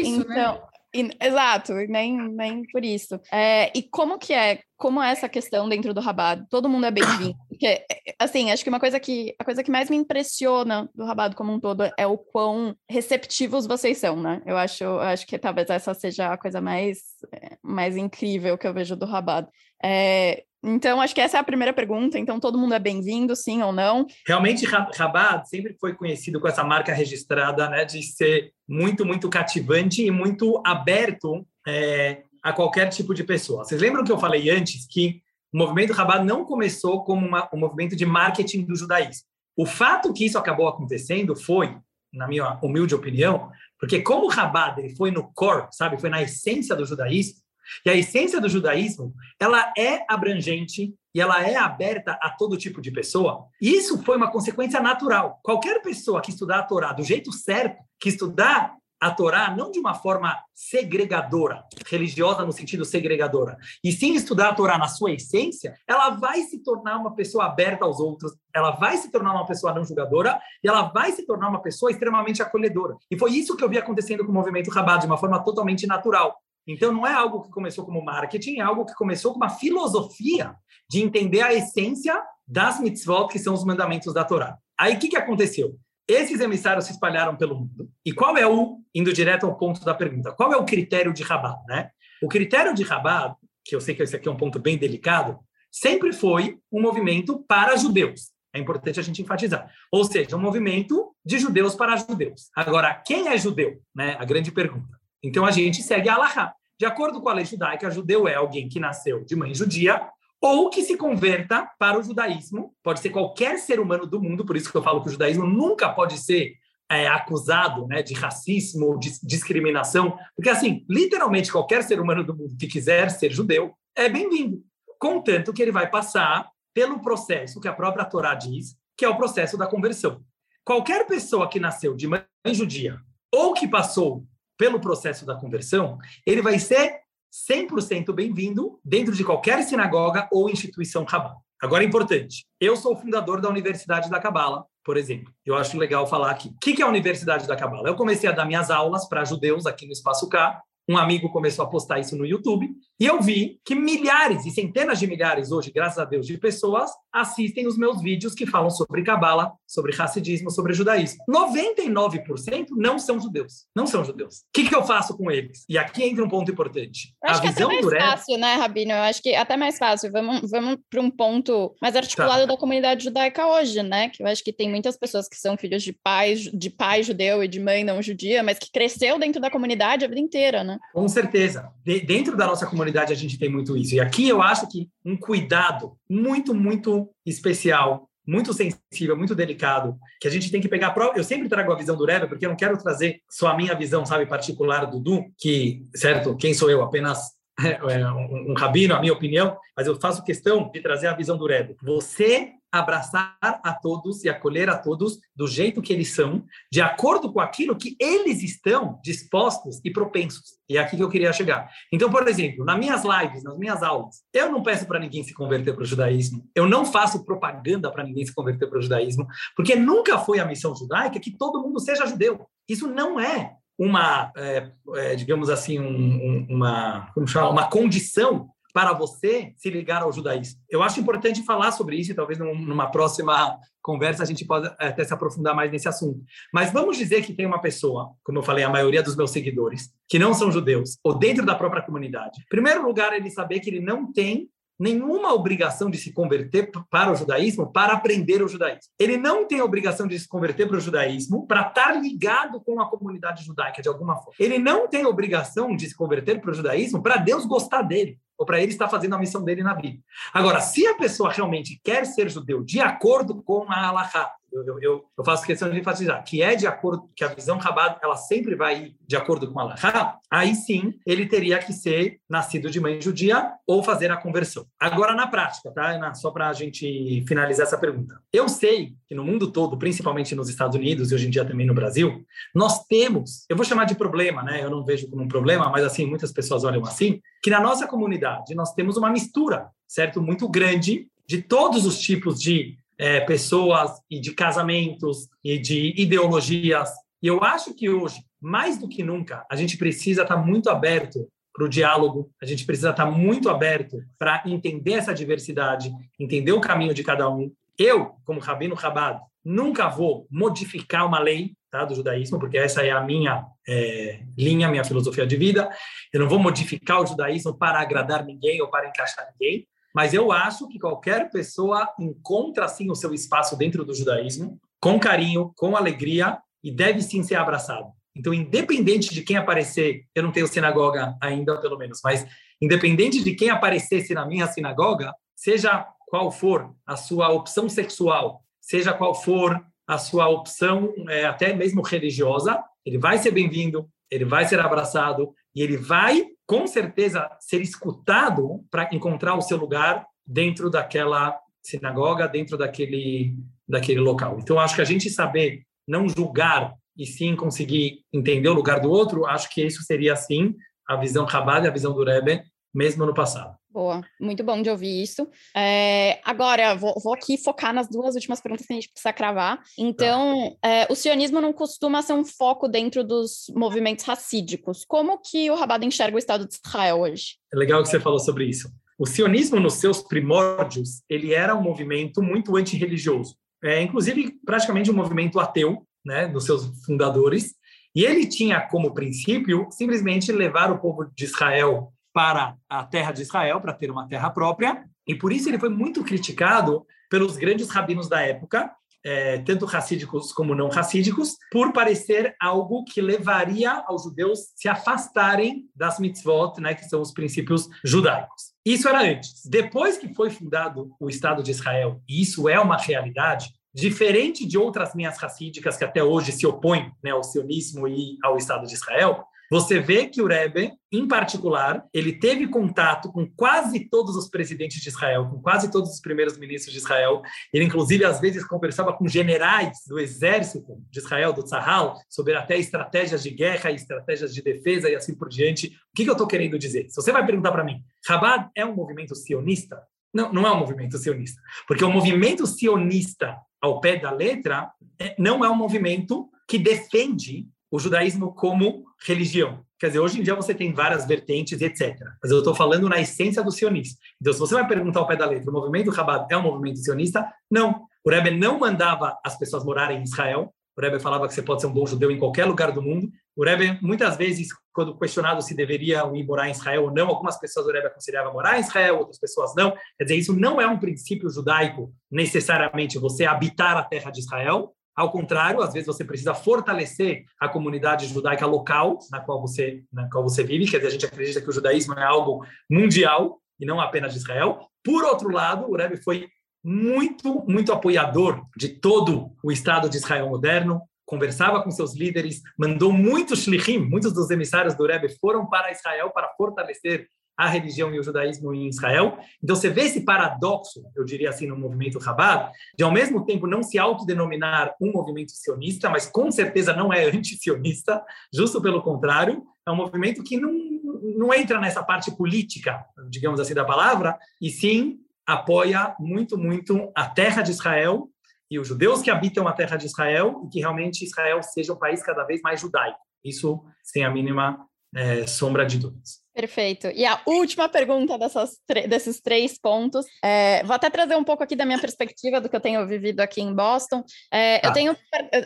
isso, né? então, né? E, exato, nem, nem por isso. É, e como que é, como é essa questão dentro do Rabado? Todo mundo é bem-vindo. *coughs* Porque, assim, acho que uma coisa que, a coisa que mais me impressiona do Rabado como um todo é o quão receptivos vocês são, né? Eu acho, acho que talvez essa seja a coisa mais, mais incrível que eu vejo do Rabado. É, então, acho que essa é a primeira pergunta. Então, todo mundo é bem-vindo, sim ou não? Realmente, Rabat sempre foi conhecido com essa marca registrada, né, de ser muito, muito cativante e muito aberto é, a qualquer tipo de pessoa. Vocês lembram que eu falei antes que o movimento Rabat não começou como uma, um movimento de marketing do judaísmo. O fato que isso acabou acontecendo foi, na minha humilde opinião, porque como o Rabat ele foi no core, sabe, foi na essência do judaísmo, e a essência do judaísmo, ela é abrangente e ela é aberta a todo tipo de pessoa. Isso foi uma consequência natural. Qualquer pessoa que estudar a Torá do jeito certo, que estudar a Torá não de uma forma segregadora, religiosa no sentido segregadora, e sim estudar a Torá na sua essência, ela vai se tornar uma pessoa aberta aos outros, ela vai se tornar uma pessoa não julgadora e ela vai se tornar uma pessoa extremamente acolhedora. E foi isso que eu vi acontecendo com o movimento Rabat de uma forma totalmente natural. Então não é algo que começou como marketing, é algo que começou com uma filosofia de entender a essência das mitzvot, que são os mandamentos da Torá. Aí o que, que aconteceu? Esses emissários se espalharam pelo mundo. E qual é o, indo direto ao ponto da pergunta, qual é o critério de Rabat? Né? O critério de Rabat, que eu sei que esse aqui é um ponto bem delicado, sempre foi um movimento para judeus. É importante a gente enfatizar. Ou seja, um movimento de judeus para judeus. Agora, quem é judeu? Né? A grande pergunta. Então, a gente segue a Allahá. De acordo com a lei judaica, judeu é alguém que nasceu de mãe judia ou que se converta para o judaísmo. Pode ser qualquer ser humano do mundo, por isso que eu falo que o judaísmo nunca pode ser é, acusado né, de racismo ou de discriminação, porque, assim, literalmente qualquer ser humano do mundo que quiser ser judeu é bem-vindo, contanto que ele vai passar pelo processo que a própria Torá diz, que é o processo da conversão. Qualquer pessoa que nasceu de mãe judia ou que passou pelo processo da conversão, ele vai ser 100% bem-vindo dentro de qualquer sinagoga ou instituição Kabbalah. Agora é importante, eu sou o fundador da Universidade da Cabala, por exemplo. Eu acho legal falar aqui. O que é a Universidade da Cabala? Eu comecei a dar minhas aulas para judeus aqui no Espaço K, um amigo começou a postar isso no YouTube e eu vi que milhares e centenas de milhares hoje, graças a Deus, de pessoas assistem os meus vídeos que falam sobre cabala, sobre racidismo, sobre judaísmo. 99% não são judeus. Não são judeus. O que, que, eu faço com eles? E aqui entra um ponto importante. Eu acho a que visão é até mais fácil, né, Rabino? Eu acho que é até mais fácil. Vamos, vamos para um ponto mais articulado tá. da comunidade judaica hoje, né? Que eu acho que tem muitas pessoas que são filhos de pais, de pai judeu e de mãe não judia, mas que cresceu dentro da comunidade a vida inteira, né? Com certeza. De, dentro da nossa comunidade a gente tem muito isso. E aqui eu acho que um cuidado muito, muito especial, muito sensível, muito delicado, que a gente tem que pegar. Eu sempre trago a visão do Rebbe, porque eu não quero trazer só a minha visão, sabe, particular do Du, que, certo, quem sou eu? Apenas *laughs* é, um, um rabino, a minha opinião, mas eu faço questão de trazer a visão do Rebbe. Você abraçar a todos e acolher a todos do jeito que eles são, de acordo com aquilo que eles estão dispostos e propensos. E é aqui que eu queria chegar. Então, por exemplo, nas minhas lives, nas minhas aulas, eu não peço para ninguém se converter para o judaísmo, eu não faço propaganda para ninguém se converter para o judaísmo, porque nunca foi a missão judaica que todo mundo seja judeu. Isso não é uma, é, é, digamos assim, um, um, uma, como chama? uma condição para você se ligar ao judaísmo. Eu acho importante falar sobre isso e talvez numa próxima conversa a gente possa até se aprofundar mais nesse assunto. Mas vamos dizer que tem uma pessoa, como eu falei, a maioria dos meus seguidores, que não são judeus, ou dentro da própria comunidade. Em primeiro lugar, ele saber que ele não tem nenhuma obrigação de se converter para o judaísmo para aprender o judaísmo. Ele não tem obrigação de se converter para o judaísmo para estar ligado com a comunidade judaica de alguma forma. Ele não tem obrigação de se converter para o judaísmo para Deus gostar dele ou para ele estar fazendo a missão dele na vida. Agora, se a pessoa realmente quer ser judeu de acordo com a Allahá, eu, eu, eu, faço questão de enfatizar que é de acordo, que a visão rabada, ela sempre vai de acordo com a Allahá, aí sim ele teria que ser nascido de mãe judia ou fazer a conversão. Agora, na prática, tá, Só para a gente finalizar essa pergunta. Eu sei que no mundo todo, principalmente nos Estados Unidos e hoje em dia também no Brasil, nós temos, eu vou chamar de problema, né? Eu não vejo como um problema, mas assim, muitas pessoas olham assim, que na nossa comunidade nós temos uma mistura, certo? Muito grande de todos os tipos de é, pessoas e de casamentos e de ideologias. E eu acho que hoje, mais do que nunca, a gente precisa estar muito aberto para o diálogo, a gente precisa estar muito aberto para entender essa diversidade, entender o caminho de cada um. Eu, como Rabino Rabado, nunca vou modificar uma lei tá, do judaísmo, porque essa é a minha é, linha, minha filosofia de vida. Eu não vou modificar o judaísmo para agradar ninguém ou para encaixar ninguém. Mas eu acho que qualquer pessoa encontra assim o seu espaço dentro do judaísmo, com carinho, com alegria e deve sim ser abraçado. Então, independente de quem aparecer, eu não tenho sinagoga ainda, pelo menos, mas independente de quem aparecesse na minha sinagoga, seja qual for a sua opção sexual, seja qual for a sua opção é, até mesmo religiosa, ele vai ser bem-vindo, ele vai ser abraçado e ele vai, com certeza, ser escutado para encontrar o seu lugar dentro daquela sinagoga, dentro daquele, daquele local. Então, acho que a gente saber não julgar e sim conseguir entender o lugar do outro, acho que isso seria, sim, a visão Chabad a visão do Rebbe, mesmo no passado. Boa, muito bom de ouvir isso. É, agora, vou, vou, aqui focar nas duas últimas perguntas que a gente precisa cravar. Então, é, o sionismo não costuma ser um foco dentro dos movimentos racídicos. Como que o Rabado enxerga o Estado de Israel hoje? É legal que você falou sobre isso. O sionismo, nos seus primórdios, ele era um movimento muito antirreligioso. É, inclusive, praticamente um movimento ateu, né, nos seus fundadores. E ele tinha como princípio simplesmente levar o povo de Israel para a terra de Israel, para ter uma terra própria, e por isso ele foi muito criticado pelos grandes rabinos da época, é, tanto racídicos como não racídicos, por parecer algo que levaria aos judeus se afastarem das mitzvot, né, que são os princípios judaicos. Isso era antes. Depois que foi fundado o Estado de Israel, e isso é uma realidade, diferente de outras linhas racídicas que até hoje se opõem né, ao sionismo e ao Estado de Israel, você vê que o Rebbe, em particular, ele teve contato com quase todos os presidentes de Israel, com quase todos os primeiros ministros de Israel. Ele, inclusive, às vezes conversava com generais do exército de Israel, do Tzahal, sobre até estratégias de guerra e estratégias de defesa e assim por diante. O que, que eu estou querendo dizer? Se você vai perguntar para mim, Chabad é um movimento sionista? Não, não é um movimento sionista. Porque o movimento sionista, ao pé da letra, é, não é um movimento que defende o judaísmo como religião. Quer dizer, hoje em dia você tem várias vertentes, etc. Mas eu estou falando na essência do sionismo. Então, se você vai perguntar ao pé da letra, o movimento Chabad é um movimento sionista? Não. O Rebbe não mandava as pessoas morarem em Israel. O Rebbe falava que você pode ser um bom judeu em qualquer lugar do mundo. O Rebbe, muitas vezes, quando questionado se deveria ir morar em Israel ou não, algumas pessoas do Rebbe aconselhavam morar em Israel, outras pessoas não. Quer dizer, isso não é um princípio judaico, necessariamente, você habitar a terra de Israel. Ao contrário, às vezes você precisa fortalecer a comunidade judaica local na qual você na qual você vive, quer dizer, a gente acredita que o judaísmo é algo mundial e não apenas de Israel. Por outro lado, o Rebbe foi muito, muito apoiador de todo o Estado de Israel moderno, conversava com seus líderes, mandou muitos shlichim, muitos dos emissários do Rebbe foram para Israel para fortalecer a religião e o judaísmo em Israel. Então você vê esse paradoxo, eu diria assim, no movimento Chabad, de ao mesmo tempo não se autodenominar um movimento sionista, mas com certeza não é anti-sionista, justo pelo contrário, é um movimento que não, não entra nessa parte política, digamos assim, da palavra, e sim apoia muito, muito a terra de Israel e os judeus que habitam a terra de Israel e que realmente Israel seja um país cada vez mais judaico. Isso sem a mínima é, sombra de dúvidas. Perfeito. E a última pergunta dessas desses três pontos, é, vou até trazer um pouco aqui da minha perspectiva do que eu tenho vivido aqui em Boston. É, eu, tenho,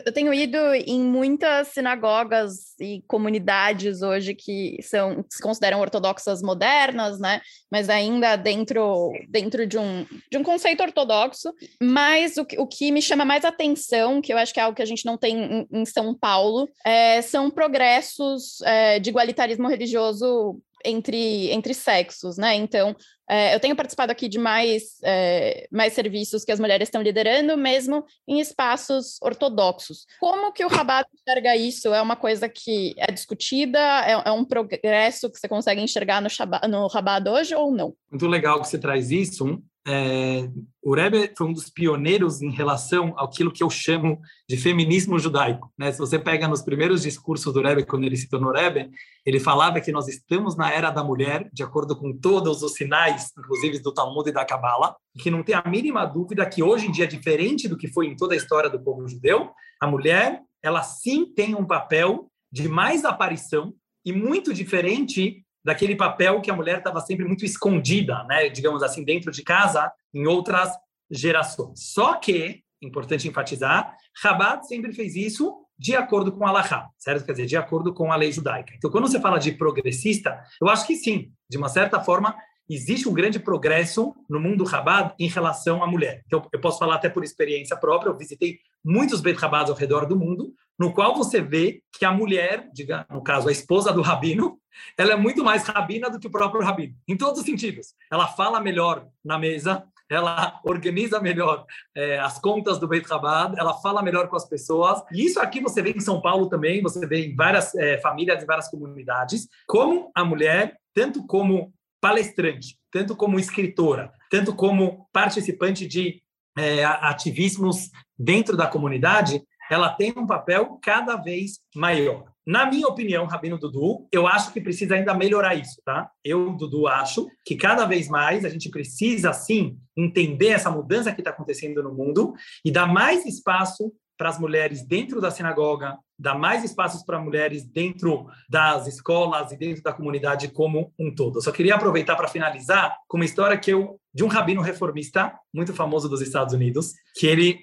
eu tenho ido em muitas sinagogas e comunidades hoje que são se consideram ortodoxas modernas, né? Mas ainda dentro, dentro de, um, de um conceito ortodoxo. Mas o, o que me chama mais atenção, que eu acho que é algo que a gente não tem em, em São Paulo, é, são progressos é, de igualitarismo religioso entre, entre sexos, né? Então, é, eu tenho participado aqui de mais, é, mais serviços que as mulheres estão liderando, mesmo em espaços ortodoxos. Como que o Rabat enxerga isso? É uma coisa que é discutida? É, é um progresso que você consegue enxergar no, no Rabat hoje ou não? Muito legal que você traz isso é, o Rebbe foi um dos pioneiros em relação àquilo que eu chamo de feminismo judaico. Né? Se você pega nos primeiros discursos do Rebbe, quando ele se tornou Rebbe, ele falava que nós estamos na era da mulher, de acordo com todos os sinais, inclusive do Talmud e da Kabbalah, que não tem a mínima dúvida que hoje em dia, diferente do que foi em toda a história do povo judeu, a mulher, ela sim tem um papel de mais aparição e muito diferente daquele papel que a mulher estava sempre muito escondida, né, digamos assim, dentro de casa em outras gerações. Só que, importante enfatizar, Rabat sempre fez isso de acordo com a Allahá, certo? Quer dizer, de acordo com a lei judaica. Então, quando você fala de progressista, eu acho que sim, de uma certa forma, existe um grande progresso no mundo Rabat em relação à mulher. Então, eu posso falar até por experiência própria, eu visitei muitos Beit Rabads ao redor do mundo, no qual você vê que a mulher, diga, no caso, a esposa do rabino, ela é muito mais rabina do que o próprio rabino, em todos os sentidos. Ela fala melhor na mesa, ela organiza melhor é, as contas do Beit Chabad, ela fala melhor com as pessoas. E isso aqui você vê em São Paulo também, você vê em várias é, famílias, em várias comunidades, como a mulher, tanto como palestrante, tanto como escritora, tanto como participante de é, ativismos dentro da comunidade, ela tem um papel cada vez maior. Na minha opinião, Rabino Dudu, eu acho que precisa ainda melhorar isso, tá? Eu, Dudu, acho que cada vez mais a gente precisa, sim, entender essa mudança que está acontecendo no mundo e dar mais espaço para as mulheres dentro da sinagoga, dar mais espaços para mulheres dentro das escolas e dentro da comunidade como um todo. Eu só queria aproveitar para finalizar com uma história que eu de um rabino reformista muito famoso dos Estados Unidos, que ele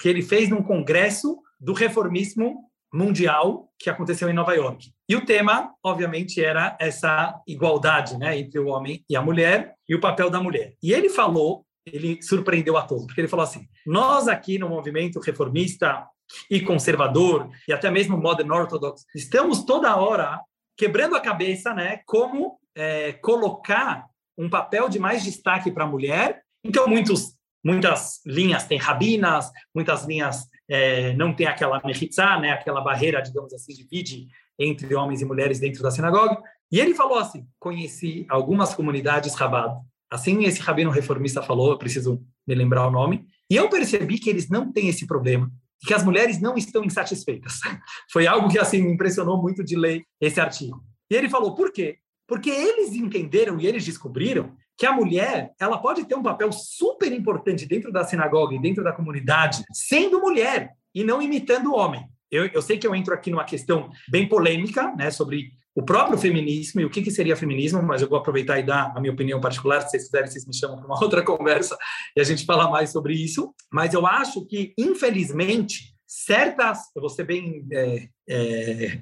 que ele fez num congresso do reformismo mundial que aconteceu em Nova York. E o tema, obviamente, era essa igualdade né, entre o homem e a mulher e o papel da mulher. E ele falou, ele surpreendeu a todos, porque ele falou assim: nós aqui no movimento reformista e conservador e até mesmo modern orthodox estamos toda hora quebrando a cabeça, né, como é, colocar um papel de mais destaque para a mulher. Então muitos muitas linhas têm rabinas, muitas linhas é, não tem aquela mechitzá, né, aquela barreira, digamos assim, divide entre homens e mulheres dentro da sinagoga. E ele falou assim: conheci algumas comunidades Rabat. Assim, esse rabino reformista falou, eu preciso me lembrar o nome. E eu percebi que eles não têm esse problema, que as mulheres não estão insatisfeitas. *laughs* Foi algo que assim me impressionou muito de ler esse artigo. E ele falou: por quê? Porque eles entenderam e eles descobriram que a mulher ela pode ter um papel super importante dentro da sinagoga e dentro da comunidade, sendo mulher e não imitando o homem. Eu, eu sei que eu entro aqui numa questão bem polêmica, né, sobre o próprio feminismo e o que, que seria feminismo, mas eu vou aproveitar e dar a minha opinião particular. Se vocês quiserem, vocês me chamam para uma *laughs* outra conversa e a gente fala mais sobre isso. Mas eu acho que, infelizmente, certas, eu vou ser bem, é, é,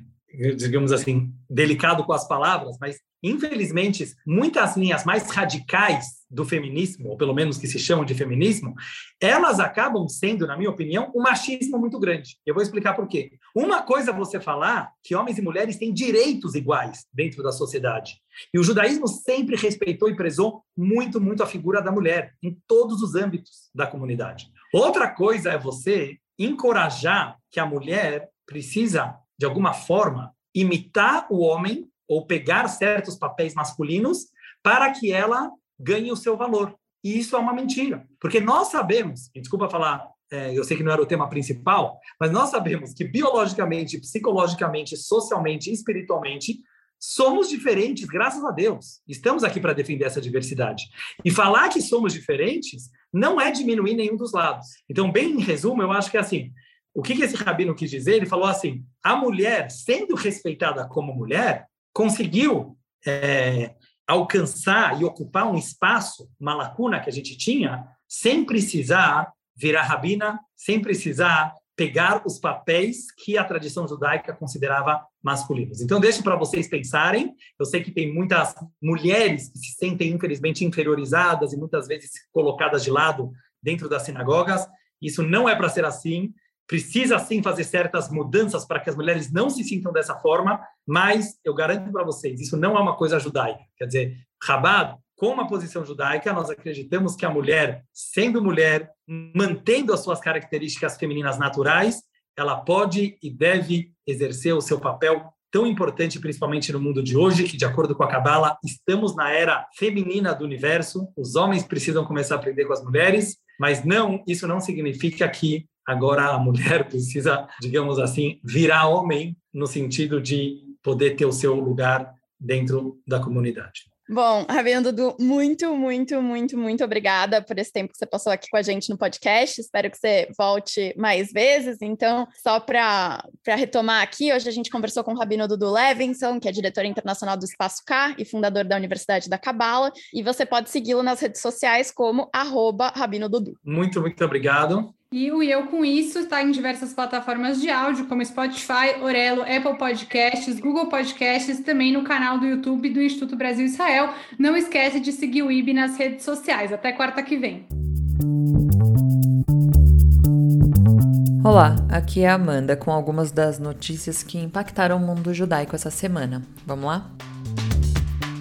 digamos assim, delicado com as palavras, mas Infelizmente, muitas linhas mais radicais do feminismo, ou pelo menos que se chamam de feminismo, elas acabam sendo, na minha opinião, um machismo muito grande. Eu vou explicar por quê. Uma coisa é você falar que homens e mulheres têm direitos iguais dentro da sociedade. E o judaísmo sempre respeitou e prezou muito, muito a figura da mulher em todos os âmbitos da comunidade. Outra coisa é você encorajar que a mulher precisa, de alguma forma, imitar o homem ou pegar certos papéis masculinos para que ela ganhe o seu valor. E isso é uma mentira, porque nós sabemos, desculpa falar, é, eu sei que não era o tema principal, mas nós sabemos que biologicamente, psicologicamente, socialmente, espiritualmente, somos diferentes, graças a Deus. Estamos aqui para defender essa diversidade. E falar que somos diferentes não é diminuir nenhum dos lados. Então, bem em resumo, eu acho que é assim, o que, esse rabino quis dizer? Ele falou assim: a mulher, sendo respeitada como mulher, conseguiu é, alcançar e ocupar um espaço, uma lacuna que a gente tinha, sem precisar virar rabina, sem precisar pegar os papéis que a tradição judaica considerava masculinos. Então, deixo para vocês pensarem. Eu sei que tem muitas mulheres que se sentem, infelizmente, inferiorizadas e muitas vezes colocadas de lado dentro das sinagogas. Isso não é para ser assim precisa sim fazer certas mudanças para que as mulheres não se sintam dessa forma, mas eu garanto para vocês, isso não é uma coisa judaica. Quer dizer, Rabad, com uma posição judaica, nós acreditamos que a mulher, sendo mulher, mantendo as suas características femininas naturais, ela pode e deve exercer o seu papel tão importante, principalmente no mundo de hoje, que, de acordo com a Kabbalah, estamos na era feminina do universo, os homens precisam começar a aprender com as mulheres, mas não, isso não significa que Agora a mulher *laughs* precisa, digamos assim, virar homem no sentido de poder ter o seu lugar dentro da comunidade. Bom, Rabino Dudu, muito, muito, muito, muito obrigada por esse tempo que você passou aqui com a gente no podcast. Espero que você volte mais vezes. Então, só para retomar aqui, hoje a gente conversou com o Rabino Dudu Levinson, que é diretor internacional do Espaço K e fundador da Universidade da Cabala. E você pode segui-lo nas redes sociais como arroba Rabino Dudu. Muito, muito obrigado. E o Eu Com Isso está em diversas plataformas de áudio, como Spotify, Orelo, Apple Podcasts, Google Podcasts, também no canal do YouTube do Instituto Brasil Israel. Não esquece de seguir o IB nas redes sociais. Até quarta que vem. Olá, aqui é a Amanda com algumas das notícias que impactaram o mundo judaico essa semana. Vamos lá?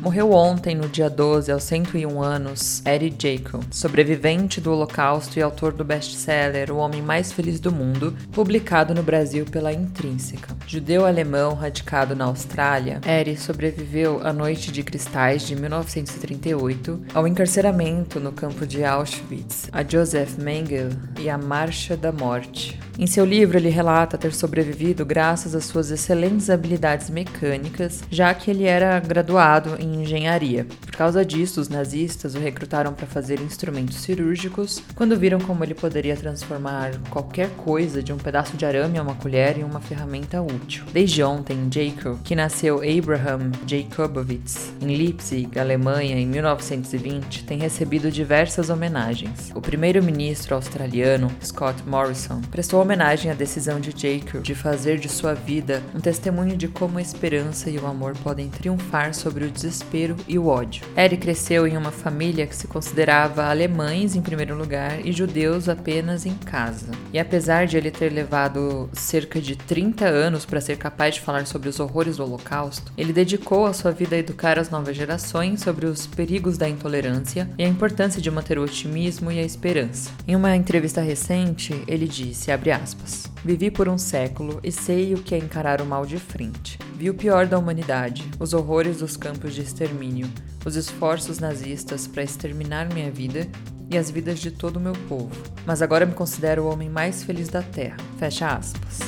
Morreu ontem, no dia 12, aos 101 anos, Eddie Jacob, sobrevivente do Holocausto e autor do best-seller O Homem Mais Feliz do Mundo, publicado no Brasil pela Intrínseca. Judeu-alemão radicado na Austrália, Eddie sobreviveu à Noite de Cristais de 1938, ao encarceramento no campo de Auschwitz, a Joseph Mengele e a Marcha da Morte. Em seu livro, ele relata ter sobrevivido graças às suas excelentes habilidades mecânicas, já que ele era graduado em engenharia. Por causa disso, os nazistas o recrutaram para fazer instrumentos cirúrgicos quando viram como ele poderia transformar qualquer coisa de um pedaço de arame a uma colher em uma ferramenta útil. Desde ontem, Jacob, que nasceu Abraham Jacobowitz em Leipzig, Alemanha, em 1920, tem recebido diversas homenagens. O primeiro-ministro australiano, Scott Morrison, prestou homenagem à decisão de Jacob de fazer de sua vida um testemunho de como a esperança e o amor podem triunfar sobre o desespero desespero e o ódio. Eric cresceu em uma família que se considerava alemães em primeiro lugar e judeus apenas em casa. E apesar de ele ter levado cerca de 30 anos para ser capaz de falar sobre os horrores do Holocausto, ele dedicou a sua vida a educar as novas gerações sobre os perigos da intolerância e a importância de manter o otimismo e a esperança. Em uma entrevista recente, ele disse, aspas, Vivi por um século e sei o que é encarar o mal de frente. Vi o pior da humanidade, os horrores dos campos de extermínio, os esforços nazistas para exterminar minha vida e as vidas de todo o meu povo. Mas agora me considero o homem mais feliz da Terra. Fecha aspas.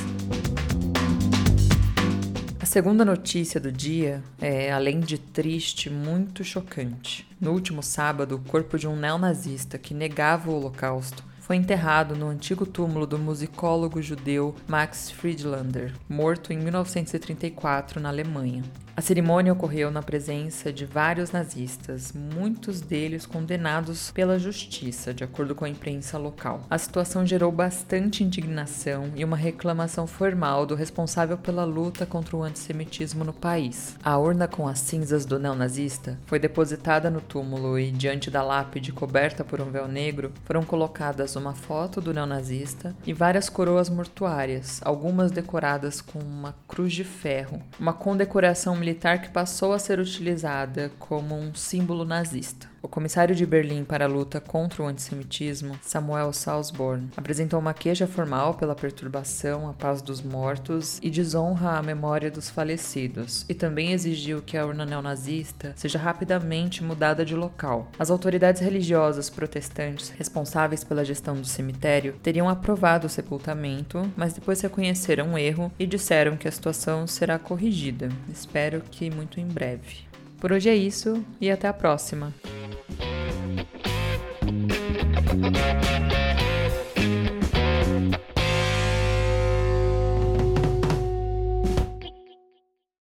A segunda notícia do dia é, além de triste, muito chocante. No último sábado, o corpo de um neonazista que negava o Holocausto foi enterrado no antigo túmulo do musicólogo judeu Max Friedlander, morto em 1934 na Alemanha. A cerimônia ocorreu na presença de vários nazistas, muitos deles condenados pela justiça, de acordo com a imprensa local. A situação gerou bastante indignação e uma reclamação formal do responsável pela luta contra o antissemitismo no país. A urna com as cinzas do neonazista foi depositada no túmulo e, diante da lápide coberta por um véu negro, foram colocadas uma foto do neonazista e várias coroas mortuárias, algumas decoradas com uma cruz de ferro, uma condecoração militar que passou a ser utilizada como um símbolo nazista. O comissário de Berlim para a luta contra o antissemitismo, Samuel Salzborn, apresentou uma queixa formal pela perturbação à paz dos mortos e desonra à memória dos falecidos, e também exigiu que a urna neonazista seja rapidamente mudada de local. As autoridades religiosas protestantes responsáveis pela gestão do cemitério teriam aprovado o sepultamento, mas depois reconheceram o erro e disseram que a situação será corrigida. Espero que muito em breve. Por hoje é isso e até a próxima. Música